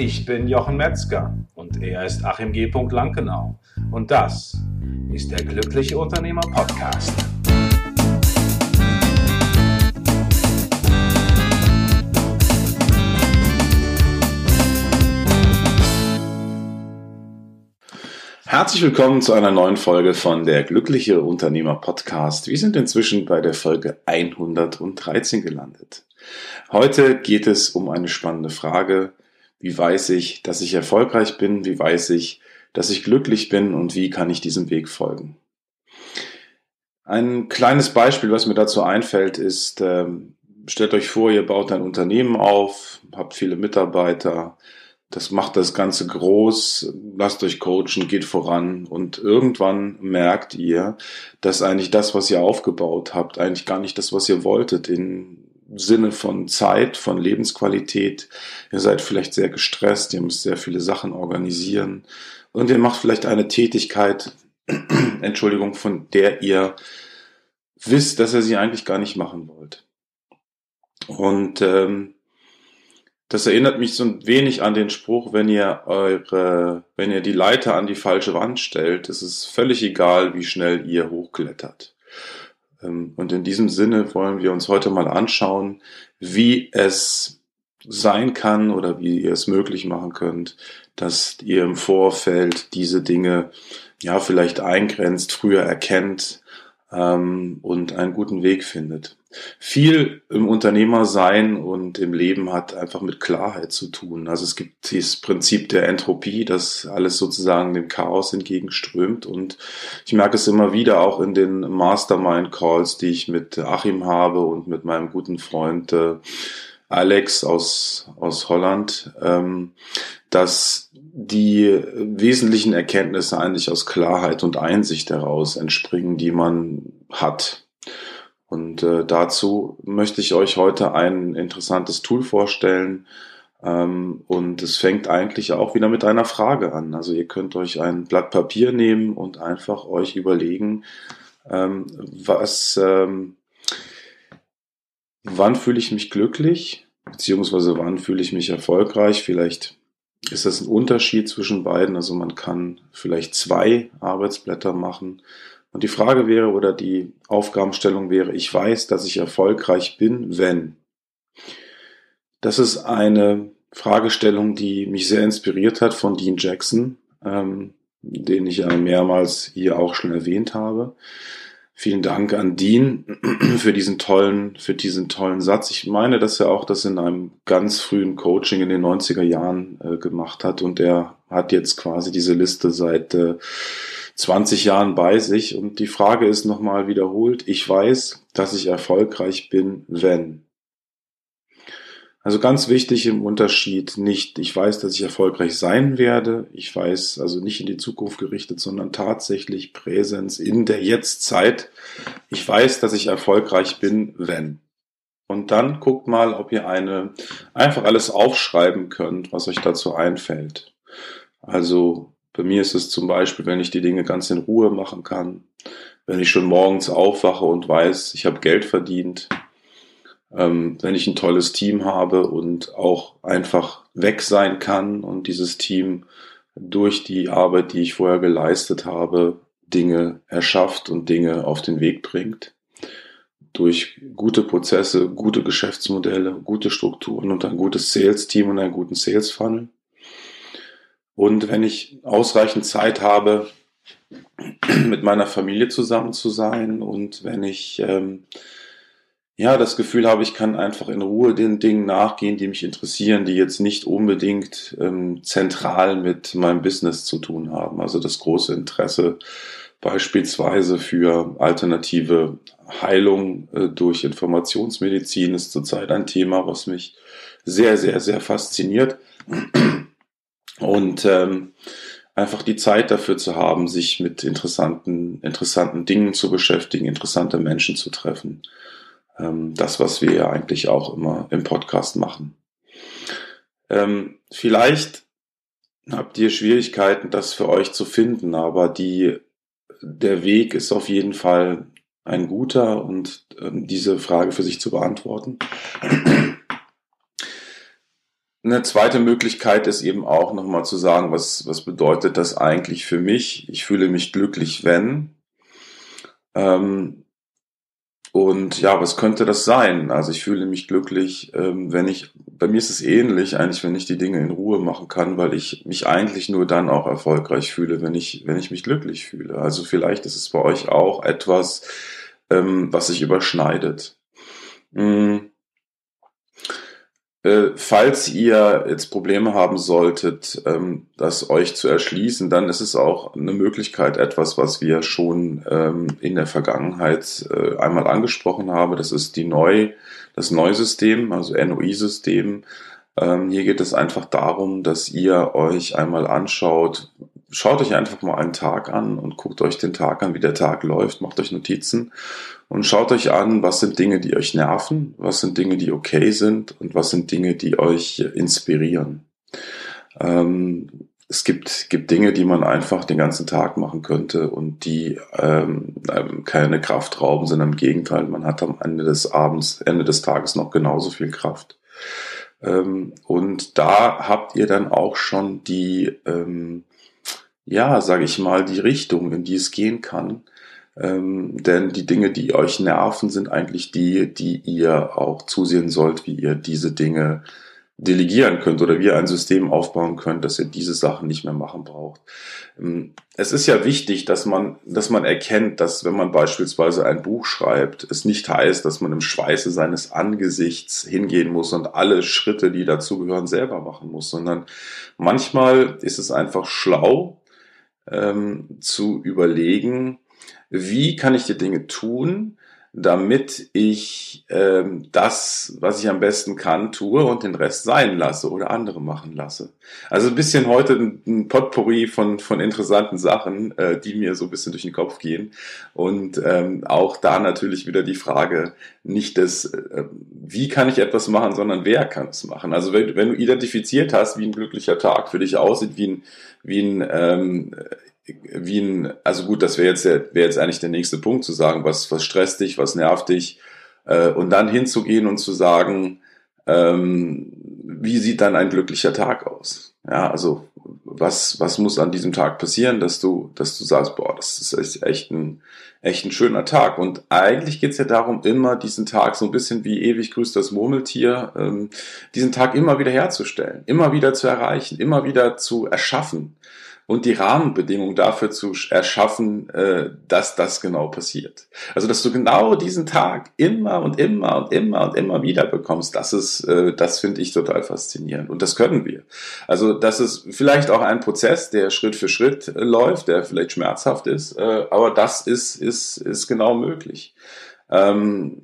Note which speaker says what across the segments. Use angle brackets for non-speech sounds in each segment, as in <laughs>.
Speaker 1: Ich bin Jochen Metzger und er ist Achim G. Lankenau. Und das ist der Glückliche Unternehmer Podcast. Herzlich willkommen zu einer neuen Folge von der Glückliche Unternehmer Podcast. Wir sind inzwischen bei der Folge 113 gelandet. Heute geht es um eine spannende Frage, wie weiß ich, dass ich erfolgreich bin? Wie weiß ich, dass ich glücklich bin? Und wie kann ich diesem Weg folgen? Ein kleines Beispiel, was mir dazu einfällt, ist, ähm, stellt euch vor, ihr baut ein Unternehmen auf, habt viele Mitarbeiter, das macht das Ganze groß, lasst euch coachen, geht voran und irgendwann merkt ihr, dass eigentlich das, was ihr aufgebaut habt, eigentlich gar nicht das, was ihr wolltet in Sinne von Zeit, von Lebensqualität. Ihr seid vielleicht sehr gestresst, ihr müsst sehr viele Sachen organisieren und ihr macht vielleicht eine Tätigkeit, <clears throat> Entschuldigung, von der ihr wisst, dass ihr sie eigentlich gar nicht machen wollt. Und ähm, das erinnert mich so ein wenig an den Spruch, wenn ihr eure, wenn ihr die Leiter an die falsche Wand stellt, ist es völlig egal, wie schnell ihr hochklettert. Ähm, und in diesem Sinne wollen wir uns heute mal anschauen, wie es sein kann oder wie ihr es möglich machen könnt, dass ihr im Vorfeld diese Dinge ja vielleicht eingrenzt, früher erkennt ähm, und einen guten Weg findet. Viel im Unternehmersein und im Leben hat einfach mit Klarheit zu tun. Also es gibt dieses Prinzip der Entropie, dass alles sozusagen dem Chaos entgegenströmt. Und ich merke es immer wieder auch in den Mastermind-Calls, die ich mit Achim habe und mit meinem guten Freund äh, Alex aus, aus Holland, ähm, dass die wesentlichen Erkenntnisse eigentlich aus Klarheit und Einsicht heraus entspringen, die man hat. Und äh, dazu möchte ich euch heute ein interessantes Tool vorstellen. Ähm, und es fängt eigentlich auch wieder mit einer Frage an. Also ihr könnt euch ein Blatt Papier nehmen und einfach euch überlegen, ähm, was, ähm, wann fühle ich mich glücklich, beziehungsweise wann fühle ich mich erfolgreich. Vielleicht ist das ein Unterschied zwischen beiden. Also man kann vielleicht zwei Arbeitsblätter machen und die Frage wäre oder die Aufgabenstellung wäre, ich weiß, dass ich erfolgreich bin, wenn. Das ist eine Fragestellung, die mich sehr inspiriert hat von Dean Jackson, ähm, den ich ja mehrmals hier auch schon erwähnt habe. Vielen Dank an Dean <clears throat> für diesen tollen, für diesen tollen Satz. Ich meine, dass er auch das in einem ganz frühen Coaching in den 90er Jahren äh, gemacht hat und er hat jetzt quasi diese Liste seit äh, 20 Jahren bei sich. Und die Frage ist nochmal wiederholt, ich weiß, dass ich erfolgreich bin, wenn. Also ganz wichtig im Unterschied nicht, ich weiß, dass ich erfolgreich sein werde, ich weiß also nicht in die Zukunft gerichtet, sondern tatsächlich Präsenz in der Jetztzeit. Ich weiß, dass ich erfolgreich bin, wenn. Und dann guckt mal, ob ihr eine einfach alles aufschreiben könnt, was euch dazu einfällt. Also bei mir ist es zum Beispiel, wenn ich die Dinge ganz in Ruhe machen kann, wenn ich schon morgens aufwache und weiß, ich habe Geld verdient, ähm, wenn ich ein tolles Team habe und auch einfach weg sein kann und dieses Team durch die Arbeit, die ich vorher geleistet habe, Dinge erschafft und Dinge auf den Weg bringt. Durch gute Prozesse, gute Geschäftsmodelle, gute Strukturen und ein gutes Sales-Team und einen guten Sales-Funnel. Und wenn ich ausreichend Zeit habe, <clears throat> mit meiner Familie zusammen zu sein und wenn ich ähm, ja das Gefühl habe, ich kann einfach in Ruhe den Dingen nachgehen, die mich interessieren, die jetzt nicht unbedingt ähm, zentral mit meinem Business zu tun haben. Also das große Interesse beispielsweise für alternative Heilung äh, durch Informationsmedizin ist zurzeit ein Thema, was mich sehr, sehr, sehr fasziniert. <clears throat> Und ähm, einfach die Zeit dafür zu haben, sich mit interessanten, interessanten Dingen zu beschäftigen, interessante Menschen zu treffen. Ähm, das, was wir ja eigentlich auch immer im Podcast machen. Ähm, vielleicht habt ihr Schwierigkeiten, das für euch zu finden, aber die, der Weg ist auf jeden Fall ein guter und ähm, diese Frage für sich zu beantworten. Eine zweite Möglichkeit ist eben auch nochmal zu sagen, was, was bedeutet das eigentlich für mich? Ich fühle mich glücklich, wenn. Ähm, und ja, was könnte das sein? Also ich fühle mich glücklich, ähm, wenn ich, bei mir ist es ähnlich, eigentlich, wenn ich die Dinge in Ruhe machen kann, weil ich mich eigentlich nur dann auch erfolgreich fühle, wenn ich, wenn ich mich glücklich fühle. Also vielleicht ist es bei euch auch etwas, ähm, was sich überschneidet. Mhm. Äh, falls ihr jetzt Probleme haben solltet, ähm, das euch zu erschließen, dann ist es auch eine Möglichkeit, etwas, was wir schon ähm, in der Vergangenheit äh, einmal angesprochen haben. Das ist die Neu, das Neusystem, also NOI-System. Ähm, hier geht es einfach darum, dass ihr euch einmal anschaut, schaut euch einfach mal einen Tag an und guckt euch den Tag an, wie der Tag läuft, macht euch Notizen und schaut euch an, was sind Dinge, die euch nerven, was sind Dinge, die okay sind und was sind Dinge, die euch inspirieren. Ähm, es gibt, gibt Dinge, die man einfach den ganzen Tag machen könnte und die ähm, keine Kraft rauben, sondern im Gegenteil, man hat am Ende des Abends, Ende des Tages noch genauso viel Kraft. Ähm, und da habt ihr dann auch schon die, ähm, ja, sage ich mal, die Richtung, in die es gehen kann. Ähm, denn die Dinge, die euch nerven, sind eigentlich die, die ihr auch zusehen sollt, wie ihr diese Dinge delegieren könnt oder wie ihr ein System aufbauen könnt, dass ihr diese Sachen nicht mehr machen braucht. Ähm, es ist ja wichtig, dass man, dass man erkennt, dass wenn man beispielsweise ein Buch schreibt, es nicht heißt, dass man im Schweiße seines Angesichts hingehen muss und alle Schritte, die dazugehören, selber machen muss, sondern manchmal ist es einfach schlau, ähm, zu überlegen, wie kann ich die Dinge tun, damit ich ähm, das, was ich am besten kann, tue und den Rest sein lasse oder andere machen lasse. Also ein bisschen heute ein, ein Potpourri von, von interessanten Sachen, äh, die mir so ein bisschen durch den Kopf gehen. Und ähm, auch da natürlich wieder die Frage, nicht das, äh, wie kann ich etwas machen, sondern wer kann es machen. Also wenn, wenn du identifiziert hast, wie ein glücklicher Tag für dich aussieht, wie ein, wie ein ähm, wie ein, also gut, das wäre jetzt, wäre jetzt eigentlich der nächste Punkt zu sagen, was, was stresst dich, was nervt dich, äh, und dann hinzugehen und zu sagen, ähm, wie sieht dann ein glücklicher Tag aus? Ja, also was, was muss an diesem Tag passieren, dass du, dass du sagst, boah, das ist echt ein, echt ein schöner Tag. Und eigentlich geht's ja darum, immer diesen Tag so ein bisschen wie ewig grüßt das Murmeltier, ähm, diesen Tag immer wieder herzustellen, immer wieder zu erreichen, immer wieder zu erschaffen und die Rahmenbedingungen dafür zu erschaffen, äh, dass das genau passiert. Also dass du genau diesen Tag immer und immer und immer und immer wieder bekommst, das ist, äh, das finde ich total faszinierend und das können wir. Also das ist vielleicht auch ein Prozess, der Schritt für Schritt äh, läuft, der vielleicht schmerzhaft ist, aber das ist ist ist genau möglich. Ähm,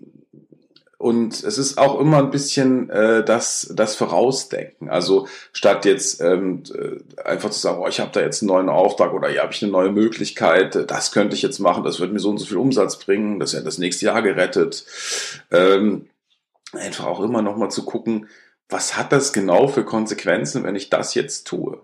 Speaker 1: und es ist auch immer ein bisschen äh, das, das Vorausdenken. Also statt jetzt ähm, äh, einfach zu sagen, oh, ich habe da jetzt einen neuen Auftrag oder hier habe ich eine neue Möglichkeit, das könnte ich jetzt machen, das wird mir so und so viel Umsatz bringen, das ja das nächste Jahr gerettet. Ähm, einfach auch immer nochmal zu gucken, was hat das genau für Konsequenzen, wenn ich das jetzt tue?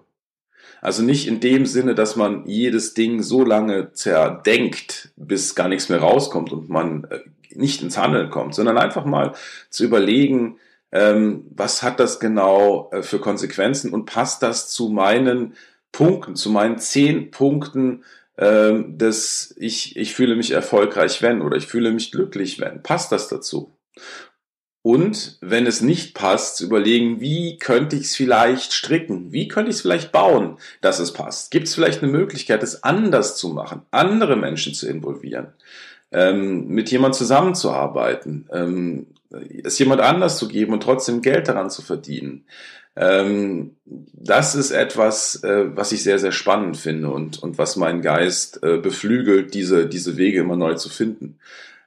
Speaker 1: Also nicht in dem Sinne, dass man jedes Ding so lange zerdenkt, bis gar nichts mehr rauskommt und man äh, nicht ins Handeln kommt, sondern einfach mal zu überlegen, ähm, was hat das genau äh, für Konsequenzen und passt das zu meinen Punkten, zu meinen zehn Punkten, ähm, dass ich, ich fühle mich erfolgreich, wenn oder ich fühle mich glücklich, wenn. Passt das dazu? Und wenn es nicht passt, zu überlegen, wie könnte ich es vielleicht stricken? Wie könnte ich es vielleicht bauen, dass es passt? Gibt es vielleicht eine Möglichkeit, es anders zu machen, andere Menschen zu involvieren? Ähm, mit jemand zusammenzuarbeiten, ähm, es jemand anders zu geben und trotzdem Geld daran zu verdienen. Ähm, das ist etwas, äh, was ich sehr, sehr spannend finde und, und was meinen Geist äh, beflügelt, diese, diese Wege immer neu zu finden.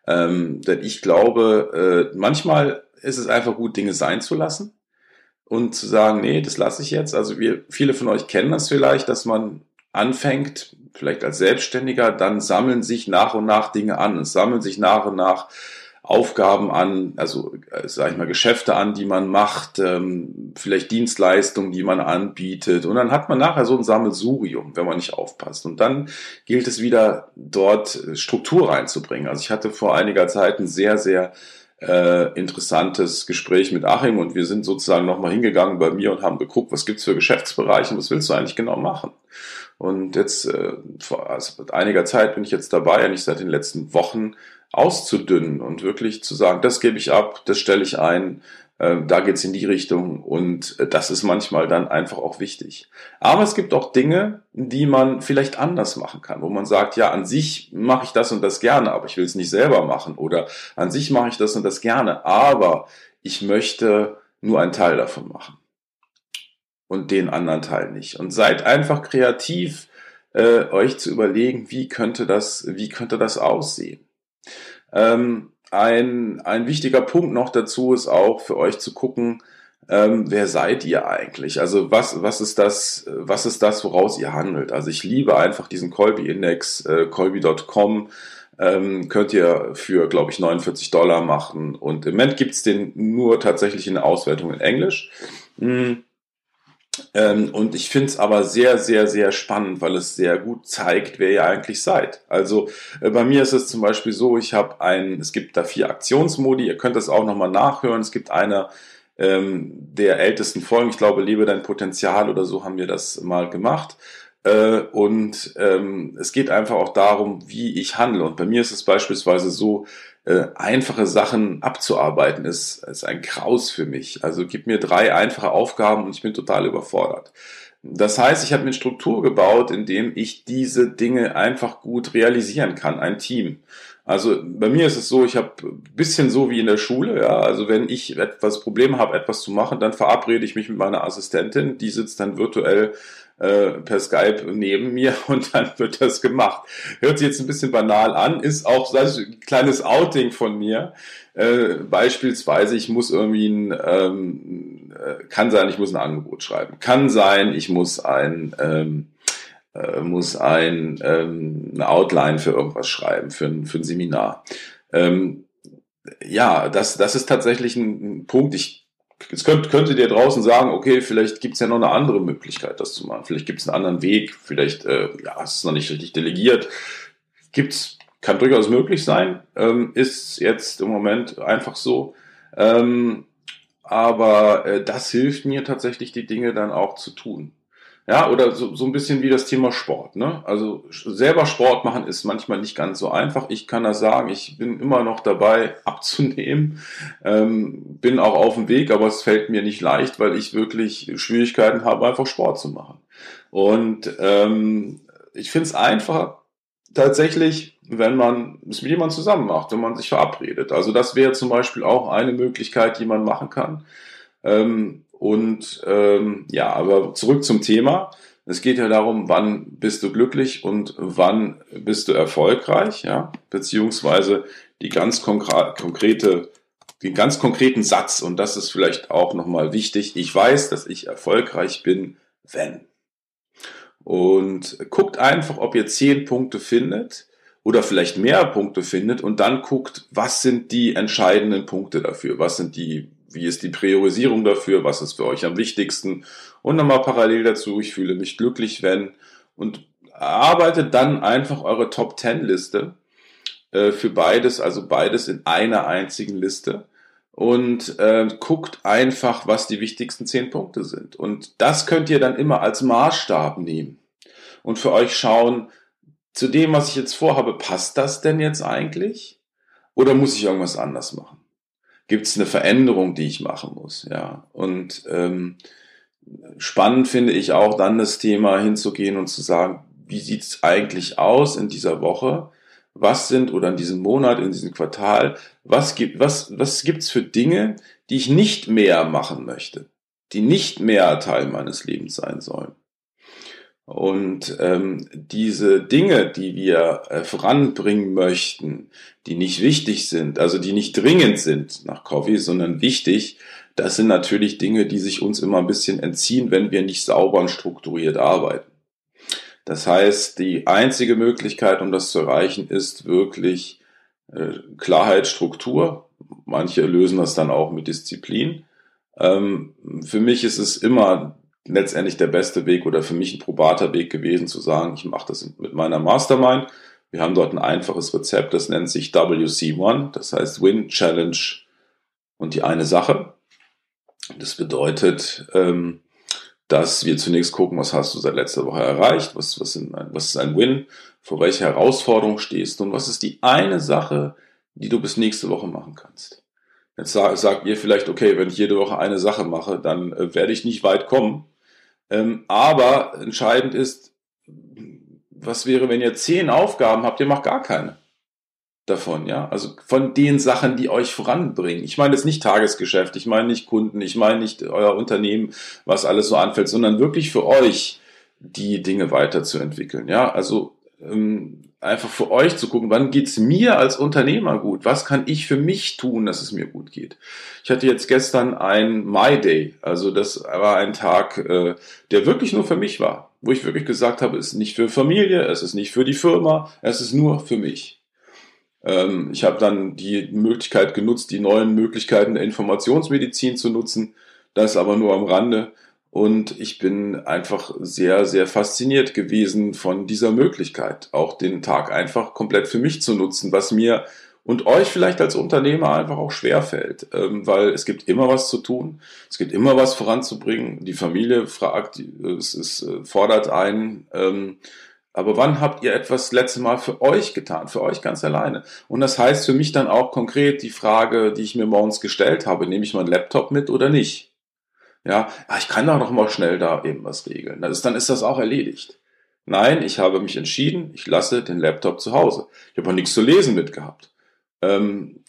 Speaker 1: Ähm, denn ich glaube, äh, manchmal ist es einfach gut, Dinge sein zu lassen und zu sagen, nee, das lasse ich jetzt. Also wir, viele von euch kennen das vielleicht, dass man anfängt, vielleicht als Selbstständiger, dann sammeln sich nach und nach Dinge an. Es sammeln sich nach und nach Aufgaben an, also äh, sage ich mal Geschäfte an, die man macht, ähm, vielleicht Dienstleistungen, die man anbietet und dann hat man nachher so ein Sammelsurium, wenn man nicht aufpasst und dann gilt es wieder dort Struktur reinzubringen. Also ich hatte vor einiger Zeit ein sehr sehr äh, interessantes Gespräch mit Achim und wir sind sozusagen nochmal hingegangen bei mir und haben geguckt, was gibt's für Geschäftsbereiche und was willst du eigentlich genau machen? Und jetzt, äh, vor also einiger Zeit bin ich jetzt dabei, eigentlich seit den letzten Wochen auszudünnen und wirklich zu sagen, das gebe ich ab, das stelle ich ein, äh, da geht's in die Richtung und äh, das ist manchmal dann einfach auch wichtig. Aber es gibt auch Dinge, die man vielleicht anders machen kann, wo man sagt, ja, an sich mache ich das und das gerne, aber ich will es nicht selber machen oder an sich mache ich das und das gerne, aber ich möchte nur einen Teil davon machen und den anderen Teil nicht. Und seid einfach kreativ, äh, euch zu überlegen, wie könnte das, wie könnte das aussehen. Ähm, ein, ein wichtiger Punkt noch dazu ist auch für euch zu gucken, ähm, wer seid ihr eigentlich? Also was, was ist das, was ist das, woraus ihr handelt? Also ich liebe einfach diesen Colby-Index, äh, colby.com, ähm, könnt ihr für, glaube ich, 49 Dollar machen. Und im Moment gibt's den nur tatsächlich in der Auswertung in Englisch. Mhm. Ähm, und ich finde es aber sehr, sehr, sehr spannend, weil es sehr gut zeigt, wer ihr eigentlich seid. Also äh, bei mir ist es zum Beispiel so, ich habe ein, es gibt da vier Aktionsmodi, ihr könnt das auch nochmal nachhören. Es gibt eine ähm, der ältesten Folgen, ich glaube, Lebe dein Potenzial oder so haben wir das mal gemacht. Äh, und ähm, es geht einfach auch darum, wie ich handle. Und bei mir ist es beispielsweise so, äh, einfache Sachen abzuarbeiten, ist, ist ein Kraus für mich. Also gib mir drei einfache Aufgaben und ich bin total überfordert. Das heißt, ich habe eine Struktur gebaut, in dem ich diese Dinge einfach gut realisieren kann, ein Team. Also bei mir ist es so, ich habe bisschen so wie in der Schule, ja, also wenn ich etwas Probleme habe, etwas zu machen, dann verabrede ich mich mit meiner Assistentin, die sitzt dann virtuell äh, per Skype neben mir <laughs> und dann wird das gemacht. Hört sich jetzt ein bisschen banal an, ist auch so ein kleines Outing von mir. Äh, beispielsweise, ich muss irgendwie ein, ähm, äh, kann sein, ich muss ein Angebot schreiben. Kann sein, ich muss ein, ähm, äh, muss ein, ähm, eine Outline für irgendwas schreiben, für ein, für ein Seminar. Ähm, ja, das, das ist tatsächlich ein, ein Punkt. Ich Jetzt könnt, könntet ihr draußen sagen, okay, vielleicht gibt es ja noch eine andere Möglichkeit, das zu machen. Vielleicht gibt es einen anderen Weg, vielleicht äh, ja, ist es noch nicht richtig delegiert. Gibt's, kann durchaus möglich sein, ähm, ist jetzt im Moment einfach so. Ähm, aber äh, das hilft mir tatsächlich, die Dinge dann auch zu tun. Ja, oder so, so ein bisschen wie das Thema Sport. Ne? Also selber Sport machen ist manchmal nicht ganz so einfach. Ich kann das sagen, ich bin immer noch dabei <laughs> abzunehmen, ähm, bin auch auf dem Weg, aber es fällt mir nicht leicht, weil ich wirklich Schwierigkeiten habe, einfach Sport zu machen. Und ähm, ich finde es einfach tatsächlich, wenn man es mit jemandem zusammen macht, wenn man sich verabredet. Also das wäre zum Beispiel auch eine Möglichkeit, die man machen kann. Ähm, und ähm, ja, aber zurück zum Thema. Es geht ja darum, wann bist du glücklich und wann bist du erfolgreich, ja, beziehungsweise die ganz konkrete, den ganz konkreten Satz, und das ist vielleicht auch nochmal wichtig, ich weiß, dass ich erfolgreich bin, wenn. Und guckt einfach, ob ihr zehn Punkte findet oder vielleicht mehr Punkte findet und dann guckt, was sind die entscheidenden Punkte dafür, was sind die wie ist die Priorisierung dafür? Was ist für euch am wichtigsten? Und nochmal parallel dazu, ich fühle mich glücklich, wenn. Und arbeitet dann einfach eure Top 10 Liste äh, für beides, also beides in einer einzigen Liste. Und äh, guckt einfach, was die wichtigsten 10 Punkte sind. Und das könnt ihr dann immer als Maßstab nehmen. Und für euch schauen, zu dem, was ich jetzt vorhabe, passt das denn jetzt eigentlich? Oder muss ich irgendwas anders machen? Gibt es eine Veränderung, die ich machen muss. Ja. Und ähm, spannend finde ich auch dann das Thema hinzugehen und zu sagen, wie sieht es eigentlich aus in dieser Woche? Was sind oder in diesem Monat, in diesem Quartal, was gibt was was für Dinge, die ich nicht mehr machen möchte, die nicht mehr Teil meines Lebens sein sollen? Und ähm, diese Dinge, die wir äh, voranbringen möchten, die nicht wichtig sind, also die nicht dringend sind nach Coffee, sondern wichtig, das sind natürlich Dinge, die sich uns immer ein bisschen entziehen, wenn wir nicht sauber und strukturiert arbeiten. Das heißt, die einzige Möglichkeit, um das zu erreichen, ist wirklich äh, Klarheit, Struktur. Manche lösen das dann auch mit Disziplin. Ähm, für mich ist es immer letztendlich der beste Weg oder für mich ein probater Weg gewesen zu sagen, ich mache das mit meiner Mastermind. Wir haben dort ein einfaches Rezept, das nennt sich WC1, das heißt Win, Challenge, Und die eine Sache, das bedeutet, ähm, dass wir zunächst gucken, was hast du seit letzter Woche erreicht, was, was, sind, was ist ein Win, vor welcher Herausforderung stehst du und was ist die eine Sache, die du bis nächste Woche machen kannst. Jetzt sag, sagt ihr vielleicht, okay, wenn ich jede Woche eine Sache mache, dann äh, werde ich nicht weit kommen. Ähm, aber entscheidend ist, was wäre, wenn ihr zehn Aufgaben habt, ihr macht gar keine davon, ja? Also von den Sachen, die euch voranbringen. Ich meine jetzt nicht Tagesgeschäft, ich meine nicht Kunden, ich meine nicht euer Unternehmen, was alles so anfällt, sondern wirklich für euch die Dinge weiterzuentwickeln, ja? Also einfach für euch zu gucken, wann geht's mir als Unternehmer gut? Was kann ich für mich tun, dass es mir gut geht? Ich hatte jetzt gestern ein My Day, also das war ein Tag, äh, der wirklich nur für mich war, wo ich wirklich gesagt habe, es ist nicht für Familie, es ist nicht für die Firma, es ist nur für mich. Ähm, ich habe dann die Möglichkeit genutzt, die neuen Möglichkeiten der Informationsmedizin zu nutzen, das aber nur am Rande. Und ich bin einfach sehr, sehr fasziniert gewesen von dieser Möglichkeit, auch den Tag einfach komplett für mich zu nutzen, was mir und euch vielleicht als Unternehmer einfach auch schwer fällt, ähm, weil es gibt immer was zu tun, es gibt immer was voranzubringen. Die Familie fragt, es, es äh, fordert einen. Ähm, aber wann habt ihr etwas letzte Mal für euch getan, für euch ganz alleine? Und das heißt für mich dann auch konkret die Frage, die ich mir morgens gestellt habe, nehme ich meinen Laptop mit oder nicht? Ja, ah, ich kann doch noch mal schnell da eben was regeln. Das ist, dann ist das auch erledigt. Nein, ich habe mich entschieden, ich lasse den Laptop zu Hause. Ich habe auch nichts zu lesen mitgehabt. Ähm,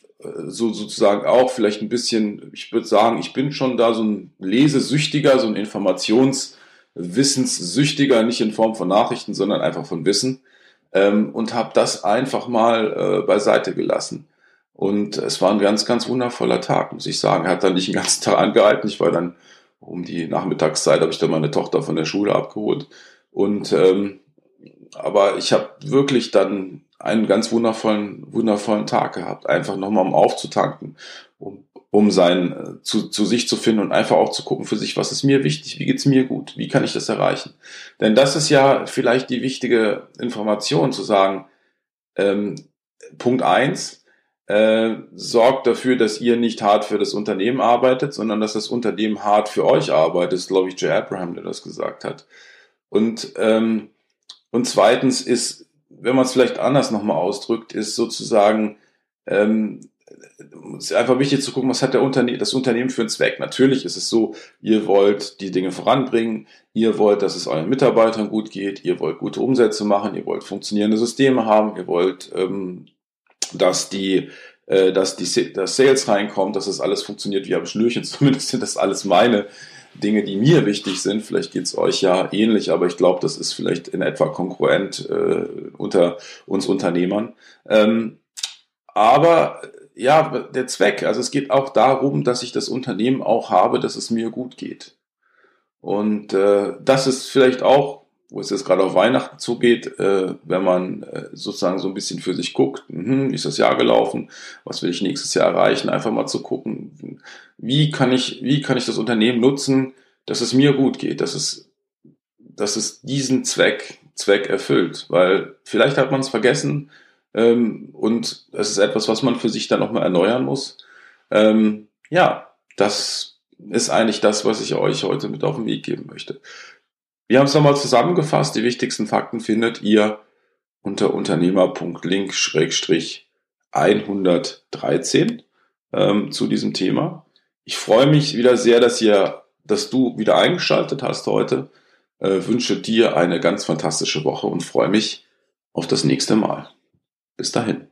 Speaker 1: so sozusagen auch vielleicht ein bisschen, ich würde sagen, ich bin schon da so ein Lesesüchtiger, so ein Informationswissenssüchtiger, nicht in Form von Nachrichten, sondern einfach von Wissen. Ähm, und habe das einfach mal äh, beiseite gelassen. Und es war ein ganz, ganz wundervoller Tag, muss ich sagen. Er hat dann nicht den ganzen Tag angehalten. Ich war dann um die Nachmittagszeit habe ich dann meine Tochter von der Schule abgeholt. Und ähm, aber ich habe wirklich dann einen ganz wundervollen, wundervollen Tag gehabt, einfach nochmal um aufzutanken, um, um sein äh, zu, zu sich zu finden und einfach auch zu gucken für sich, was ist mir wichtig, wie geht's mir gut, wie kann ich das erreichen? Denn das ist ja vielleicht die wichtige Information zu sagen. Ähm, Punkt eins äh, sorgt dafür, dass ihr nicht hart für das Unternehmen arbeitet, sondern dass das Unternehmen hart für euch arbeitet. Das glaube ich, Jay Abraham, der das gesagt hat. Und, ähm, und zweitens ist, wenn man es vielleicht anders nochmal ausdrückt, ist sozusagen, ähm, es ist einfach wichtig zu gucken, was hat der Unterne das Unternehmen für einen Zweck. Natürlich ist es so, ihr wollt die Dinge voranbringen, ihr wollt, dass es euren Mitarbeitern gut geht, ihr wollt gute Umsätze machen, ihr wollt funktionierende Systeme haben, ihr wollt ähm, dass die äh, dass die dass Sales reinkommt, dass das alles funktioniert wie am Schnürchen. <laughs> Zumindest sind das alles meine Dinge, die mir wichtig sind. Vielleicht geht's euch ja ähnlich, aber ich glaube, das ist vielleicht in etwa konkurrent äh, unter uns Unternehmern. Ähm, aber ja, der Zweck, also es geht auch darum, dass ich das Unternehmen auch habe, dass es mir gut geht. Und äh, das ist vielleicht auch wo es jetzt gerade auf Weihnachten zugeht, äh, wenn man äh, sozusagen so ein bisschen für sich guckt, mh, wie ist das Jahr gelaufen, was will ich nächstes Jahr erreichen, einfach mal zu gucken, wie kann ich, wie kann ich das Unternehmen nutzen, dass es mir gut geht, dass es, dass es diesen Zweck, Zweck erfüllt, weil vielleicht hat man es vergessen ähm, und es ist etwas, was man für sich dann nochmal erneuern muss. Ähm, ja, das ist eigentlich das, was ich euch heute mit auf den Weg geben möchte. Wir haben es nochmal zusammengefasst. Die wichtigsten Fakten findet ihr unter unternehmer.link-113 ähm, zu diesem Thema. Ich freue mich wieder sehr, dass ihr, dass du wieder eingeschaltet hast heute. Äh, wünsche dir eine ganz fantastische Woche und freue mich auf das nächste Mal. Bis dahin.